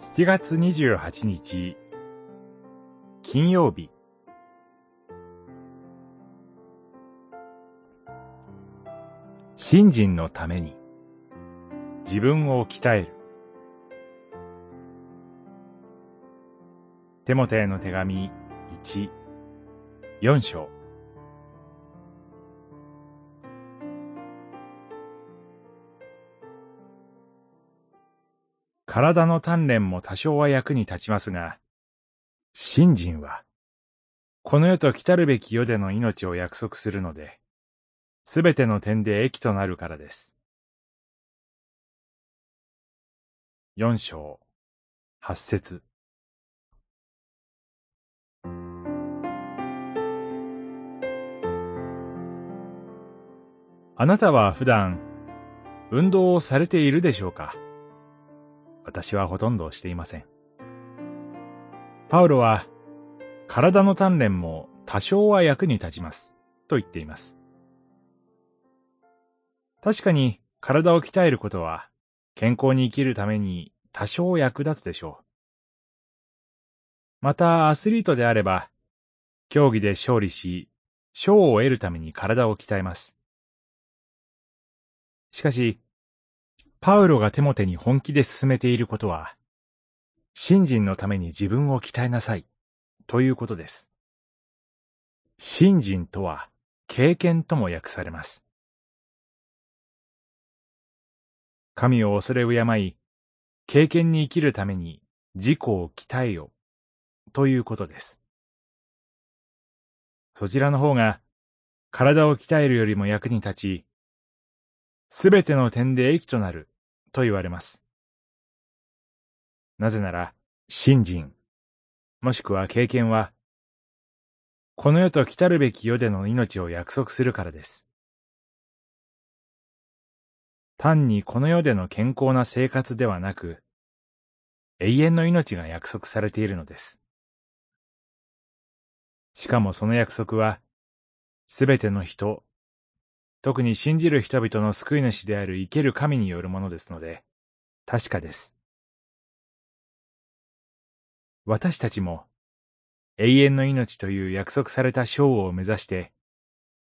7月28日、金曜日。信心のために、自分を鍛える。テモテへの手紙1、4章。体の鍛錬も多少は役に立ちますが、信心は、この世と来たるべき世での命を約束するので、すべての点で益となるからです。四章、八節。あなたは普段、運動をされているでしょうか？私はほとんどしていません。パウロは、体の鍛錬も多少は役に立ちます、と言っています。確かに体を鍛えることは、健康に生きるために多少役立つでしょう。また、アスリートであれば、競技で勝利し、賞を得るために体を鍛えます。しかし、パウロがテモテに本気で進めていることは、信心のために自分を鍛えなさい、ということです。信心とは、経験とも訳されます。神を恐れ敬い、経験に生きるために自己を鍛えよ、ということです。そちらの方が、体を鍛えるよりも役に立ち、すべての点で益となると言われます。なぜなら、信心、もしくは経験は、この世と来たるべき世での命を約束するからです。単にこの世での健康な生活ではなく、永遠の命が約束されているのです。しかもその約束は、すべての人、特に信じる人々の救い主である生ける神によるものですので、確かです。私たちも、永遠の命という約束された章を目指して、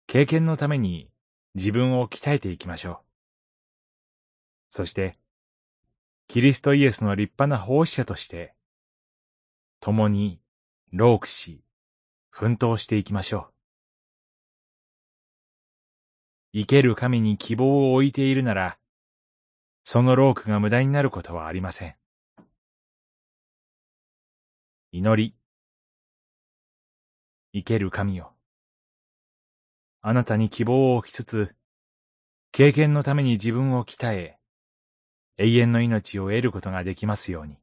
経験のために自分を鍛えていきましょう。そして、キリストイエスの立派な奉仕者として、共に、労苦し、奮闘していきましょう。生ける神に希望を置いているなら、その労苦が無駄になることはありません。祈り。生ける神よ。あなたに希望を置きつつ、経験のために自分を鍛え、永遠の命を得ることができますように。